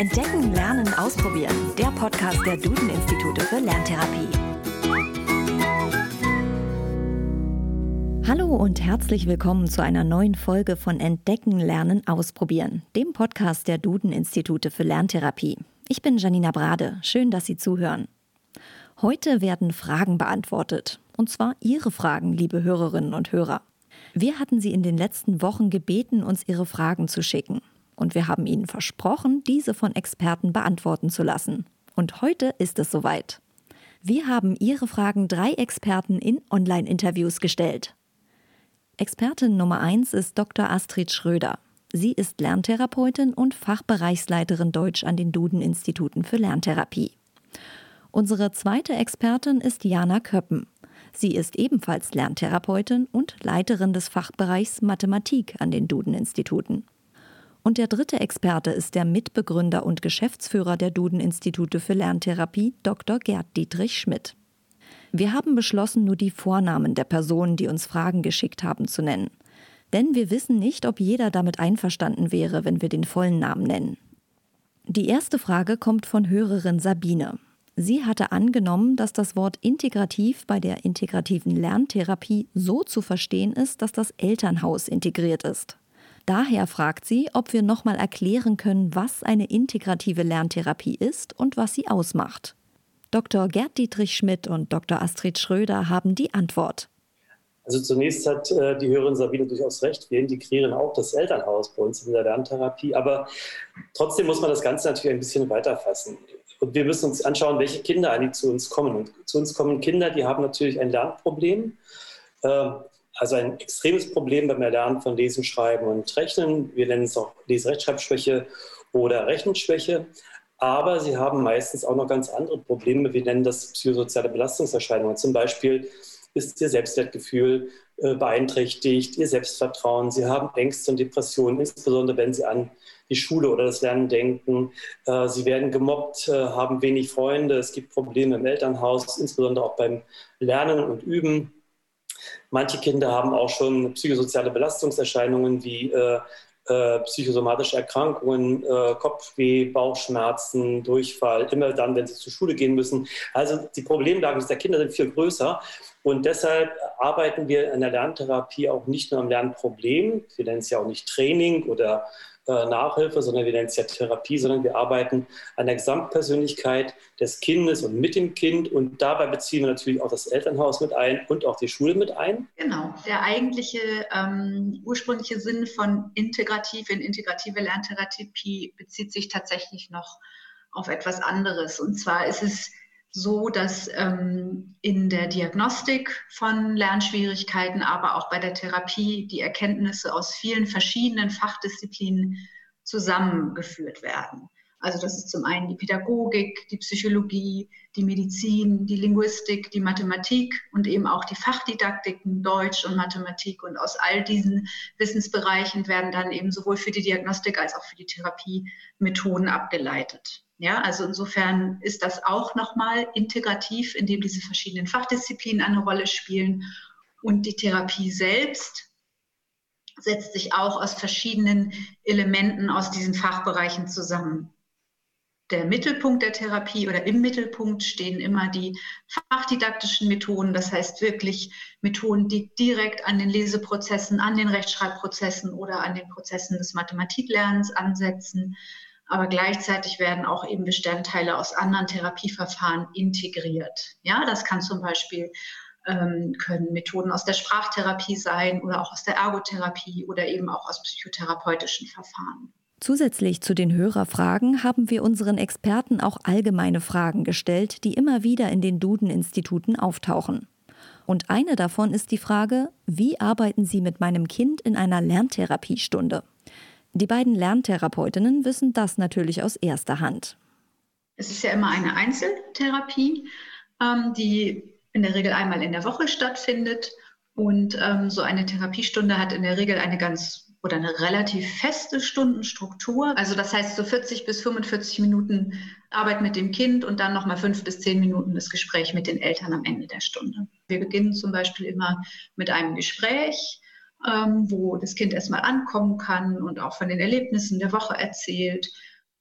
Entdecken, Lernen, Ausprobieren. Der Podcast der Duden-Institute für Lerntherapie. Hallo und herzlich willkommen zu einer neuen Folge von Entdecken, Lernen, Ausprobieren, dem Podcast der Duden-Institute für Lerntherapie. Ich bin Janina Brade. Schön, dass Sie zuhören. Heute werden Fragen beantwortet. Und zwar Ihre Fragen, liebe Hörerinnen und Hörer. Wir hatten Sie in den letzten Wochen gebeten, uns Ihre Fragen zu schicken und wir haben Ihnen versprochen, diese von Experten beantworten zu lassen. Und heute ist es soweit. Wir haben Ihre Fragen drei Experten in Online-Interviews gestellt. Expertin Nummer eins ist Dr. Astrid Schröder. Sie ist Lerntherapeutin und Fachbereichsleiterin Deutsch an den Duden-Instituten für Lerntherapie. Unsere zweite Expertin ist Jana Köppen. Sie ist ebenfalls Lerntherapeutin und Leiterin des Fachbereichs Mathematik an den Duden-Instituten. Und der dritte Experte ist der Mitbegründer und Geschäftsführer der Duden-Institute für Lerntherapie, Dr. Gerd Dietrich Schmidt. Wir haben beschlossen, nur die Vornamen der Personen, die uns Fragen geschickt haben, zu nennen. Denn wir wissen nicht, ob jeder damit einverstanden wäre, wenn wir den vollen Namen nennen. Die erste Frage kommt von Hörerin Sabine. Sie hatte angenommen, dass das Wort integrativ bei der integrativen Lerntherapie so zu verstehen ist, dass das Elternhaus integriert ist. Daher fragt sie, ob wir nochmal erklären können, was eine integrative Lerntherapie ist und was sie ausmacht. Dr. Gerd Dietrich Schmidt und Dr. Astrid Schröder haben die Antwort. Also zunächst hat äh, die Hörerin Sabine durchaus recht. Wir integrieren auch das Elternhaus bei uns in der Lerntherapie. Aber trotzdem muss man das Ganze natürlich ein bisschen weiterfassen. Und wir müssen uns anschauen, welche Kinder eigentlich zu uns kommen. Und zu uns kommen Kinder, die haben natürlich ein Lernproblem. Äh, also ein extremes Problem beim Erlernen von Lesen, Schreiben und Rechnen. Wir nennen es auch Leserechtschreibschwäche oder Rechenschwäche. Aber sie haben meistens auch noch ganz andere Probleme. Wir nennen das psychosoziale Belastungserscheinungen. Zum Beispiel ist ihr Selbstwertgefühl äh, beeinträchtigt, ihr Selbstvertrauen. Sie haben Ängste und Depressionen, insbesondere wenn sie an die Schule oder das Lernen denken. Äh, sie werden gemobbt, äh, haben wenig Freunde. Es gibt Probleme im Elternhaus, insbesondere auch beim Lernen und Üben. Manche Kinder haben auch schon psychosoziale Belastungserscheinungen wie äh, äh, psychosomatische Erkrankungen, äh, Kopfweh, Bauchschmerzen, Durchfall, immer dann, wenn sie zur Schule gehen müssen. Also die Problemlagen der Kinder sind viel größer. Und deshalb arbeiten wir in der Lerntherapie auch nicht nur am Lernproblem, wir nennen es ja auch nicht Training oder äh, Nachhilfe, sondern wir nennen es ja Therapie, sondern wir arbeiten an der Gesamtpersönlichkeit des Kindes und mit dem Kind. Und dabei beziehen wir natürlich auch das Elternhaus mit ein und auch die Schule mit ein. Genau, der eigentliche ähm, ursprüngliche Sinn von integrativ in integrative Lerntherapie bezieht sich tatsächlich noch auf etwas anderes. Und zwar ist es so, dass ähm, in der Diagnostik von Lernschwierigkeiten, aber auch bei der Therapie die Erkenntnisse aus vielen verschiedenen Fachdisziplinen zusammengeführt werden. Also das ist zum einen die Pädagogik, die Psychologie, die Medizin, die Linguistik, die Mathematik und eben auch die Fachdidaktiken Deutsch und Mathematik. Und aus all diesen Wissensbereichen werden dann eben sowohl für die Diagnostik als auch für die Therapie Methoden abgeleitet. Ja, also insofern ist das auch nochmal integrativ, indem diese verschiedenen Fachdisziplinen eine Rolle spielen. Und die Therapie selbst setzt sich auch aus verschiedenen Elementen aus diesen Fachbereichen zusammen. Der Mittelpunkt der Therapie oder im Mittelpunkt stehen immer die fachdidaktischen Methoden, das heißt wirklich Methoden, die direkt an den Leseprozessen, an den Rechtschreibprozessen oder an den Prozessen des Mathematiklernens ansetzen aber gleichzeitig werden auch eben Bestandteile aus anderen Therapieverfahren integriert. Ja, das kann zum Beispiel ähm, können Methoden aus der Sprachtherapie sein oder auch aus der Ergotherapie oder eben auch aus psychotherapeutischen Verfahren. Zusätzlich zu den Hörerfragen haben wir unseren Experten auch allgemeine Fragen gestellt, die immer wieder in den Duden-Instituten auftauchen. Und eine davon ist die Frage, wie arbeiten Sie mit meinem Kind in einer Lerntherapiestunde? Die beiden Lerntherapeutinnen wissen das natürlich aus erster Hand. Es ist ja immer eine Einzeltherapie, ähm, die in der Regel einmal in der Woche stattfindet. Und ähm, so eine Therapiestunde hat in der Regel eine ganz oder eine relativ feste Stundenstruktur. Also das heißt so 40 bis 45 Minuten Arbeit mit dem Kind und dann nochmal fünf bis zehn Minuten das Gespräch mit den Eltern am Ende der Stunde. Wir beginnen zum Beispiel immer mit einem Gespräch ähm, wo das Kind erstmal ankommen kann und auch von den Erlebnissen der Woche erzählt.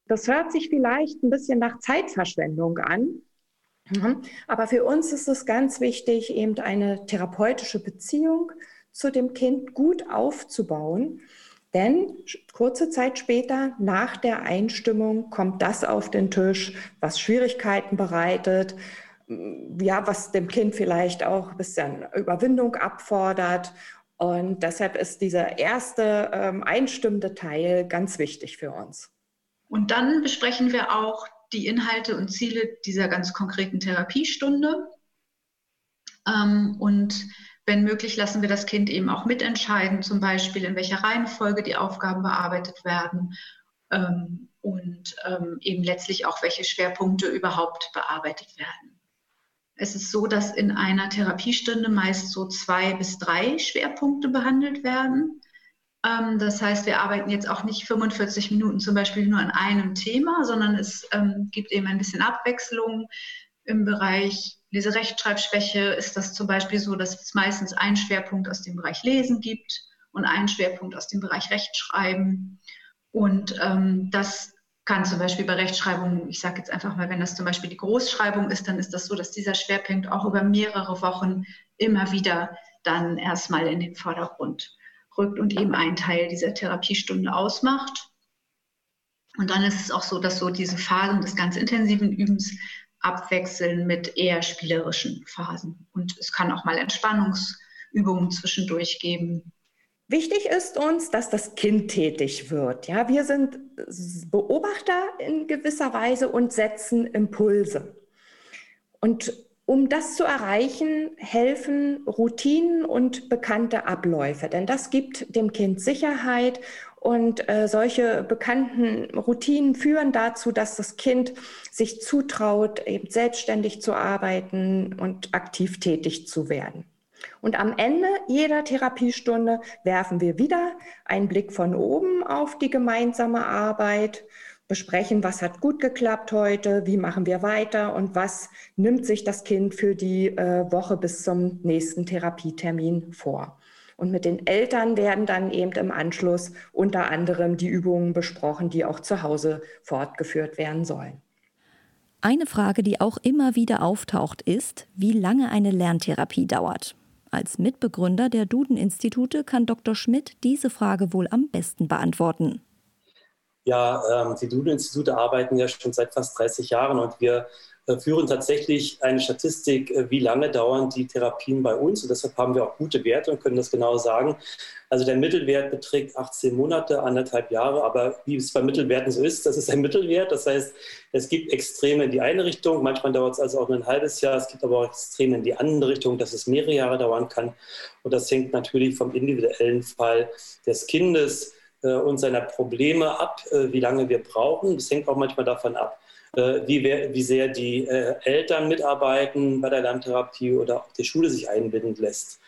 Das hört sich vielleicht ein bisschen nach Zeitverschwendung an. Mhm. Aber für uns ist es ganz wichtig, eben eine therapeutische Beziehung zu dem Kind gut aufzubauen. Denn kurze Zeit später, nach der Einstimmung, kommt das auf den Tisch, was Schwierigkeiten bereitet, ja, was dem Kind vielleicht auch ein bisschen Überwindung abfordert. Und deshalb ist dieser erste ähm, einstimmende Teil ganz wichtig für uns. Und dann besprechen wir auch die Inhalte und Ziele dieser ganz konkreten Therapiestunde. Ähm, und wenn möglich, lassen wir das Kind eben auch mitentscheiden, zum Beispiel in welcher Reihenfolge die Aufgaben bearbeitet werden ähm, und ähm, eben letztlich auch welche Schwerpunkte überhaupt bearbeitet werden. Es ist so, dass in einer Therapiestunde meist so zwei bis drei Schwerpunkte behandelt werden. Ähm, das heißt, wir arbeiten jetzt auch nicht 45 Minuten zum Beispiel nur an einem Thema, sondern es ähm, gibt eben ein bisschen Abwechslung. Im Bereich Leserechtschreibschwäche ist das zum Beispiel so, dass es meistens einen Schwerpunkt aus dem Bereich Lesen gibt und einen Schwerpunkt aus dem Bereich Rechtschreiben. Und ähm, das kann zum Beispiel bei Rechtschreibung, ich sage jetzt einfach mal, wenn das zum Beispiel die Großschreibung ist, dann ist das so, dass dieser Schwerpunkt auch über mehrere Wochen immer wieder dann erstmal in den Vordergrund rückt und eben einen Teil dieser Therapiestunde ausmacht. Und dann ist es auch so, dass so diese Phasen des ganz intensiven Übens abwechseln mit eher spielerischen Phasen. Und es kann auch mal Entspannungsübungen zwischendurch geben. Wichtig ist uns, dass das Kind tätig wird. Ja, wir sind Beobachter in gewisser Weise und setzen Impulse. Und um das zu erreichen, helfen Routinen und bekannte Abläufe, denn das gibt dem Kind Sicherheit und äh, solche bekannten Routinen führen dazu, dass das Kind sich zutraut, eben selbstständig zu arbeiten und aktiv tätig zu werden. Und am Ende jeder Therapiestunde werfen wir wieder einen Blick von oben auf die gemeinsame Arbeit besprechen, was hat gut geklappt heute, wie machen wir weiter und was nimmt sich das Kind für die äh, Woche bis zum nächsten Therapietermin vor. Und mit den Eltern werden dann eben im Anschluss unter anderem die Übungen besprochen, die auch zu Hause fortgeführt werden sollen. Eine Frage, die auch immer wieder auftaucht, ist, wie lange eine Lerntherapie dauert. Als Mitbegründer der Duden-Institute kann Dr. Schmidt diese Frage wohl am besten beantworten. Ja, ähm, die Duden-Institute arbeiten ja schon seit fast 30 Jahren und wir führen tatsächlich eine Statistik, äh, wie lange dauern die Therapien bei uns. Und deshalb haben wir auch gute Werte und können das genau sagen. Also der Mittelwert beträgt 18 Monate, anderthalb Jahre. Aber wie es bei Mittelwerten so ist, das ist ein Mittelwert. Das heißt, es gibt Extreme in die eine Richtung. Manchmal dauert es also auch nur ein halbes Jahr. Es gibt aber auch Extreme in die andere Richtung, dass es mehrere Jahre dauern kann. Und das hängt natürlich vom individuellen Fall des Kindes äh, und seiner Probleme ab, äh, wie lange wir brauchen. Das hängt auch manchmal davon ab, äh, wie, wie sehr die Eltern mitarbeiten bei der Lerntherapie oder auch die Schule sich einbinden lässt.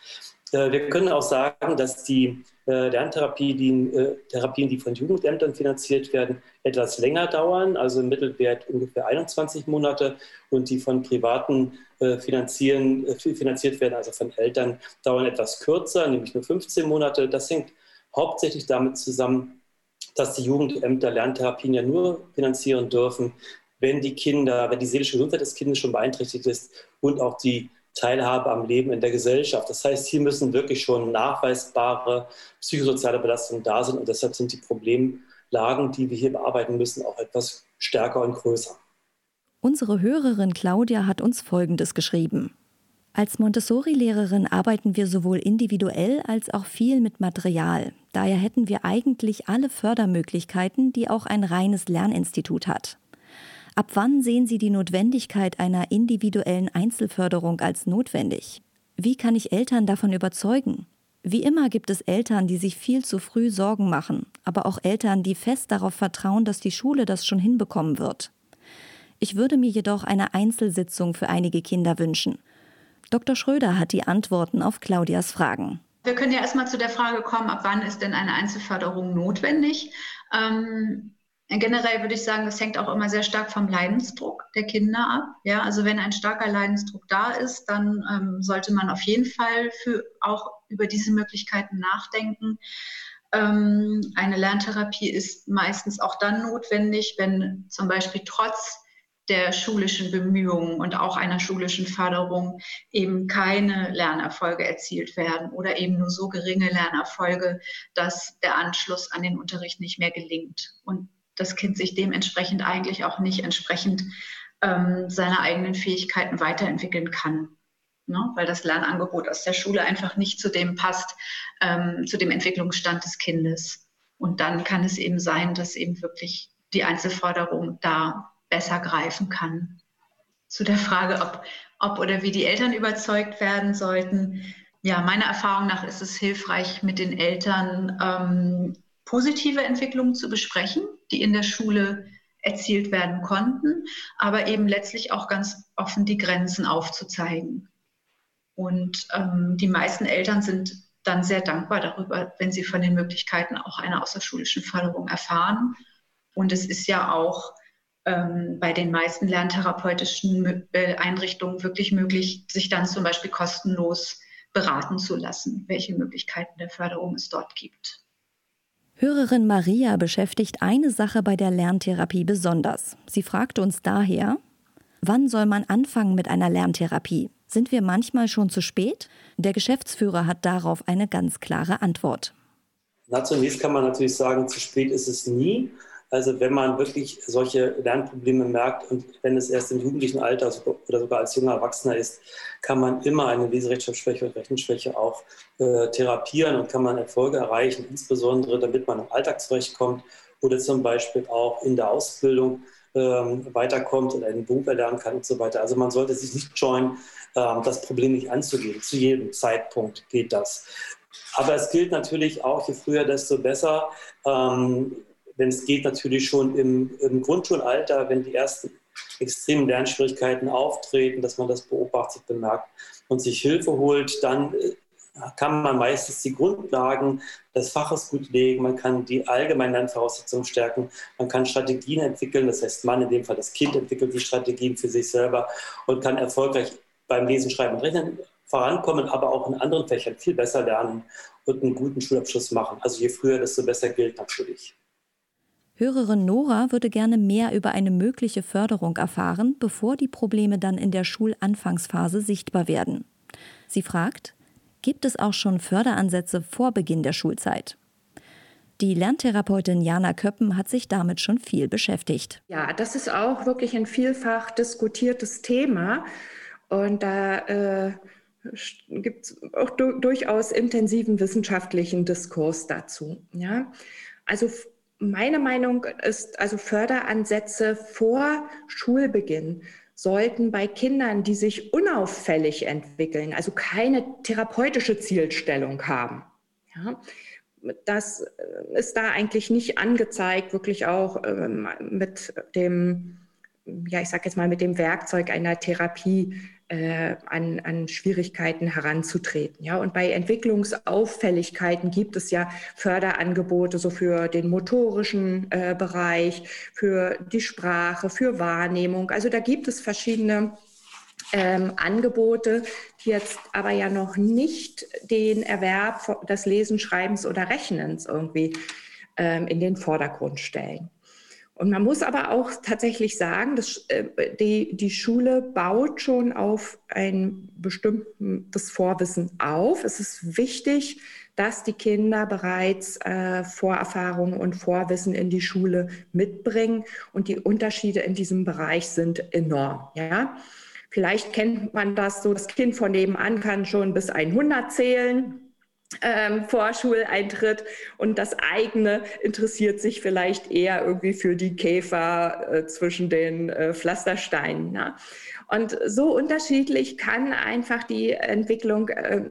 Wir können auch sagen, dass die Lerntherapie, die, Therapien, die von Jugendämtern finanziert werden, etwas länger dauern, also im Mittelwert ungefähr 21 Monate und die von Privaten finanzieren, finanziert werden, also von Eltern, dauern etwas kürzer, nämlich nur 15 Monate. Das hängt hauptsächlich damit zusammen, dass die Jugendämter Lerntherapien ja nur finanzieren dürfen, wenn die Kinder, wenn die seelische Gesundheit des Kindes schon beeinträchtigt ist und auch die Teilhabe am Leben in der Gesellschaft. Das heißt, hier müssen wirklich schon nachweisbare psychosoziale Belastungen da sein und deshalb sind die Problemlagen, die wir hier bearbeiten müssen, auch etwas stärker und größer. Unsere Hörerin Claudia hat uns Folgendes geschrieben. Als Montessori-Lehrerin arbeiten wir sowohl individuell als auch viel mit Material. Daher hätten wir eigentlich alle Fördermöglichkeiten, die auch ein reines Lerninstitut hat. Ab wann sehen Sie die Notwendigkeit einer individuellen Einzelförderung als notwendig? Wie kann ich Eltern davon überzeugen? Wie immer gibt es Eltern, die sich viel zu früh Sorgen machen, aber auch Eltern, die fest darauf vertrauen, dass die Schule das schon hinbekommen wird. Ich würde mir jedoch eine Einzelsitzung für einige Kinder wünschen – Dr. Schröder hat die Antworten auf Claudias Fragen. Wir können ja erstmal zu der Frage kommen, ab wann ist denn eine Einzelförderung notwendig? Ähm, generell würde ich sagen, das hängt auch immer sehr stark vom Leidensdruck der Kinder ab. Ja, also wenn ein starker Leidensdruck da ist, dann ähm, sollte man auf jeden Fall für auch über diese Möglichkeiten nachdenken. Ähm, eine Lerntherapie ist meistens auch dann notwendig, wenn zum Beispiel trotz der schulischen Bemühungen und auch einer schulischen Förderung eben keine Lernerfolge erzielt werden oder eben nur so geringe Lernerfolge, dass der Anschluss an den Unterricht nicht mehr gelingt und das Kind sich dementsprechend eigentlich auch nicht entsprechend ähm, seine eigenen Fähigkeiten weiterentwickeln kann. Ne? Weil das Lernangebot aus der Schule einfach nicht zu dem passt, ähm, zu dem Entwicklungsstand des Kindes. Und dann kann es eben sein, dass eben wirklich die Einzelförderung da besser greifen kann. Zu der Frage, ob, ob oder wie die Eltern überzeugt werden sollten. Ja, meiner Erfahrung nach ist es hilfreich, mit den Eltern ähm, positive Entwicklungen zu besprechen, die in der Schule erzielt werden konnten, aber eben letztlich auch ganz offen die Grenzen aufzuzeigen. Und ähm, die meisten Eltern sind dann sehr dankbar darüber, wenn sie von den Möglichkeiten auch einer außerschulischen Förderung erfahren. Und es ist ja auch ähm, bei den meisten lerntherapeutischen Einrichtungen wirklich möglich, sich dann zum Beispiel kostenlos beraten zu lassen, welche Möglichkeiten der Förderung es dort gibt. Hörerin Maria beschäftigt eine Sache bei der Lerntherapie besonders. Sie fragte uns daher, wann soll man anfangen mit einer Lerntherapie? Sind wir manchmal schon zu spät? Der Geschäftsführer hat darauf eine ganz klare Antwort. Na, zunächst kann man natürlich sagen, zu spät ist es nie. Also wenn man wirklich solche Lernprobleme merkt und wenn es erst im jugendlichen Alter oder sogar als junger Erwachsener ist, kann man immer eine Leserechtschreibschwäche und Rechenschwäche auch äh, therapieren und kann man Erfolge erreichen, insbesondere damit man im Alltag zurechtkommt oder zum Beispiel auch in der Ausbildung ähm, weiterkommt oder einen Beruf erlernen kann und so weiter. Also man sollte sich nicht scheuen, ähm, das Problem nicht anzugehen. Zu jedem Zeitpunkt geht das. Aber es gilt natürlich auch, je früher, desto besser. Ähm, wenn es geht, natürlich schon im, im Grundschulalter, wenn die ersten extremen Lernschwierigkeiten auftreten, dass man das beobachtet, bemerkt und sich Hilfe holt, dann äh, kann man meistens die Grundlagen des Faches gut legen, man kann die allgemeinen Lernvoraussetzungen stärken, man kann Strategien entwickeln, das heißt man, in dem Fall das Kind, entwickelt die Strategien für sich selber und kann erfolgreich beim Lesen, Schreiben und Rechnen vorankommen, aber auch in anderen Fächern viel besser lernen und einen guten Schulabschluss machen. Also je früher, desto besser gilt natürlich. Hörerin Nora würde gerne mehr über eine mögliche Förderung erfahren, bevor die Probleme dann in der Schulanfangsphase sichtbar werden. Sie fragt, gibt es auch schon Förderansätze vor Beginn der Schulzeit? Die Lerntherapeutin Jana Köppen hat sich damit schon viel beschäftigt. Ja, das ist auch wirklich ein vielfach diskutiertes Thema. Und da äh, gibt es auch du durchaus intensiven wissenschaftlichen Diskurs dazu. Ja? Also meine Meinung ist, also Förderansätze vor Schulbeginn sollten bei Kindern, die sich unauffällig entwickeln, also keine therapeutische Zielstellung haben. Ja, das ist da eigentlich nicht angezeigt, wirklich auch ähm, mit dem, ja, ich sage jetzt mal, mit dem Werkzeug einer Therapie äh, an, an Schwierigkeiten heranzutreten. Ja? Und bei Entwicklungsauffälligkeiten gibt es ja Förderangebote so für den motorischen äh, Bereich, für die Sprache, für Wahrnehmung. Also da gibt es verschiedene ähm, Angebote, die jetzt aber ja noch nicht den Erwerb des Lesen, Schreibens oder Rechnens irgendwie ähm, in den Vordergrund stellen. Und man muss aber auch tatsächlich sagen, dass äh, die, die Schule baut schon auf ein bestimmtes Vorwissen auf. Es ist wichtig, dass die Kinder bereits äh, Vorerfahrungen und Vorwissen in die Schule mitbringen. Und die Unterschiede in diesem Bereich sind enorm. Ja? Vielleicht kennt man das so, das Kind von nebenan kann schon bis 100 zählen ähm, Vorschuleintritt und das eigene interessiert sich vielleicht eher irgendwie für die Käfer äh, zwischen den äh, Pflastersteinen. Ne? Und so unterschiedlich kann einfach die Entwicklung äh,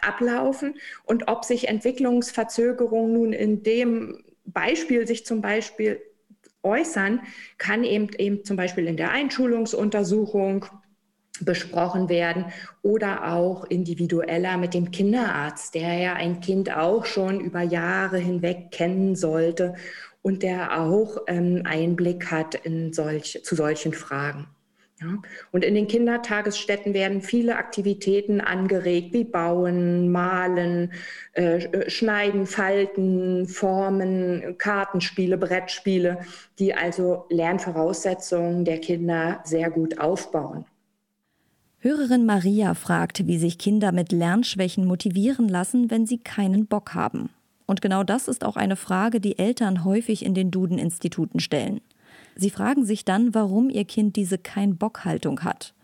ablaufen und ob sich Entwicklungsverzögerungen nun in dem Beispiel sich zum Beispiel äußern, kann eben, eben zum Beispiel in der Einschulungsuntersuchung besprochen werden oder auch individueller mit dem Kinderarzt, der ja ein Kind auch schon über Jahre hinweg kennen sollte und der auch ähm, Einblick hat in solch, zu solchen Fragen. Ja. Und in den Kindertagesstätten werden viele Aktivitäten angeregt, wie Bauen, Malen, äh, Schneiden, Falten, Formen, Kartenspiele, Brettspiele, die also Lernvoraussetzungen der Kinder sehr gut aufbauen. Hörerin Maria fragt, wie sich Kinder mit Lernschwächen motivieren lassen, wenn sie keinen Bock haben. Und genau das ist auch eine Frage, die Eltern häufig in den Duden-Instituten stellen. Sie fragen sich dann, warum ihr Kind diese Kein-Bock-Haltung hat.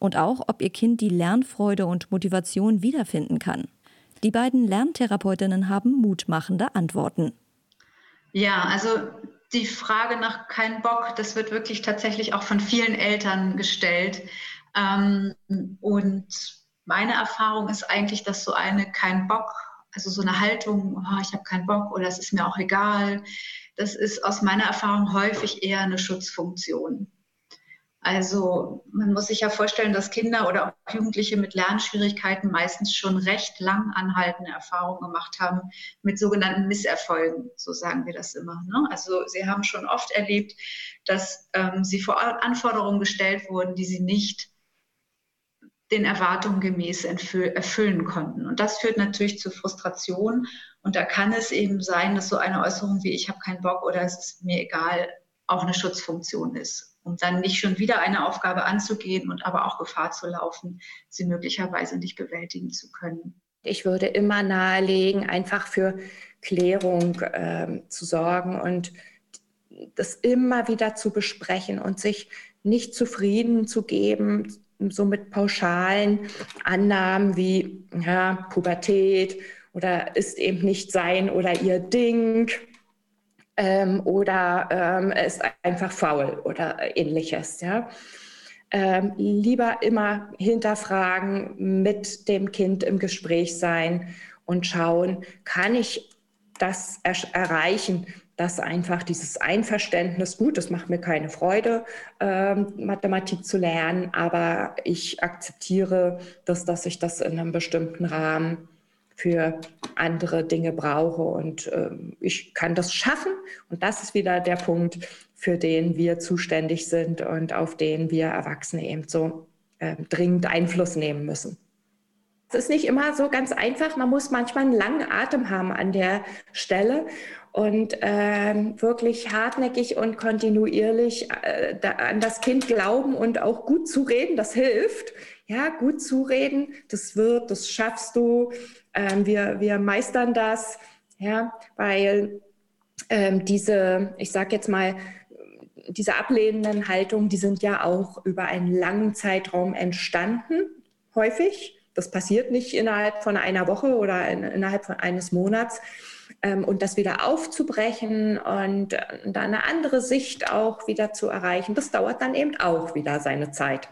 Und auch, ob ihr Kind die Lernfreude und Motivation wiederfinden kann. Die beiden Lerntherapeutinnen haben mutmachende Antworten. Ja, also die Frage nach kein Bock, das wird wirklich tatsächlich auch von vielen Eltern gestellt. Ähm, und meine Erfahrung ist eigentlich, dass so eine kein Bock, also so eine Haltung, oh, ich habe keinen Bock oder es ist mir auch egal, das ist aus meiner Erfahrung häufig eher eine Schutzfunktion. Also man muss sich ja vorstellen, dass Kinder oder auch Jugendliche mit Lernschwierigkeiten meistens schon recht lang anhaltende Erfahrungen gemacht haben mit sogenannten Misserfolgen, so sagen wir das immer. Ne? Also sie haben schon oft erlebt, dass ähm, sie vor Anforderungen gestellt wurden, die sie nicht den Erwartungen gemäß erfüllen konnten. Und das führt natürlich zu Frustration. Und da kann es eben sein, dass so eine Äußerung wie ich habe keinen Bock oder es ist mir egal auch eine Schutzfunktion ist, um dann nicht schon wieder eine Aufgabe anzugehen und aber auch Gefahr zu laufen, sie möglicherweise nicht bewältigen zu können. Ich würde immer nahelegen, einfach für Klärung äh, zu sorgen und das immer wieder zu besprechen und sich nicht zufrieden zu geben, so mit pauschalen Annahmen wie ja, Pubertät oder ist eben nicht sein oder ihr Ding ähm, oder ähm, ist einfach faul oder ähnliches. Ja. Ähm, lieber immer hinterfragen, mit dem Kind im Gespräch sein und schauen, kann ich das er erreichen, dass einfach dieses Einverständnis, gut, es macht mir keine Freude, ähm, Mathematik zu lernen, aber ich akzeptiere, dass, dass ich das in einem bestimmten Rahmen für andere Dinge brauche und äh, ich kann das schaffen. Und das ist wieder der Punkt, für den wir zuständig sind und auf den wir Erwachsene eben so äh, dringend Einfluss nehmen müssen. Es ist nicht immer so ganz einfach. Man muss manchmal einen langen Atem haben an der Stelle und ähm, wirklich hartnäckig und kontinuierlich äh, da, an das Kind glauben und auch gut zureden, das hilft. Ja, gut zureden, das wird, das schaffst du, ähm, wir, wir meistern das, ja, weil ähm, diese, ich sage jetzt mal, diese ablehnenden Haltungen, die sind ja auch über einen langen Zeitraum entstanden, häufig. Das passiert nicht innerhalb von einer Woche oder in, innerhalb von eines Monats, und das wieder aufzubrechen und äh, dann eine andere Sicht auch wieder zu erreichen, das dauert dann eben auch wieder seine Zeit.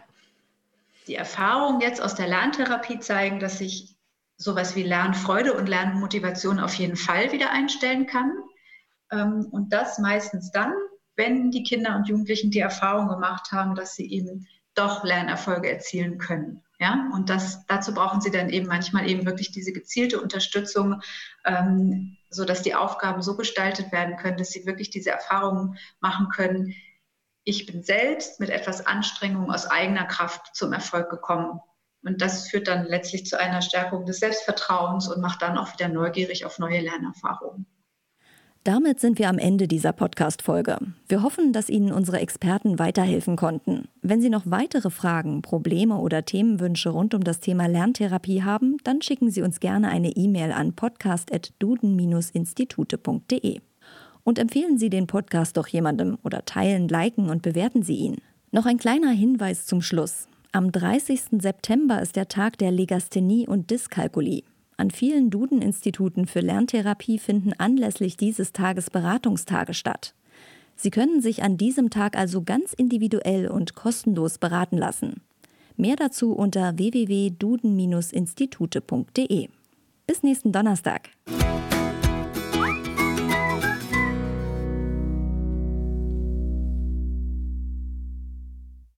Die Erfahrungen jetzt aus der Lerntherapie zeigen, dass sich sowas wie Lernfreude und Lernmotivation auf jeden Fall wieder einstellen kann. Ähm, und das meistens dann, wenn die Kinder und Jugendlichen die Erfahrung gemacht haben, dass sie eben doch Lernerfolge erzielen können. Ja, und das, dazu brauchen sie dann eben manchmal eben wirklich diese gezielte Unterstützung, ähm, so dass die Aufgaben so gestaltet werden können, dass sie wirklich diese Erfahrungen machen können. Ich bin selbst mit etwas Anstrengung aus eigener Kraft zum Erfolg gekommen. Und das führt dann letztlich zu einer Stärkung des Selbstvertrauens und macht dann auch wieder neugierig auf neue Lernerfahrungen. Damit sind wir am Ende dieser Podcast-Folge. Wir hoffen, dass Ihnen unsere Experten weiterhelfen konnten. Wenn Sie noch weitere Fragen, Probleme oder Themenwünsche rund um das Thema Lerntherapie haben, dann schicken Sie uns gerne eine E-Mail an podcast.duden-institute.de. Und empfehlen Sie den Podcast doch jemandem oder teilen, liken und bewerten Sie ihn. Noch ein kleiner Hinweis zum Schluss. Am 30. September ist der Tag der Legasthenie und Dyskalkulie. An vielen Duden-Instituten für Lerntherapie finden anlässlich dieses Tages Beratungstage statt. Sie können sich an diesem Tag also ganz individuell und kostenlos beraten lassen. Mehr dazu unter www.duden-institute.de. Bis nächsten Donnerstag.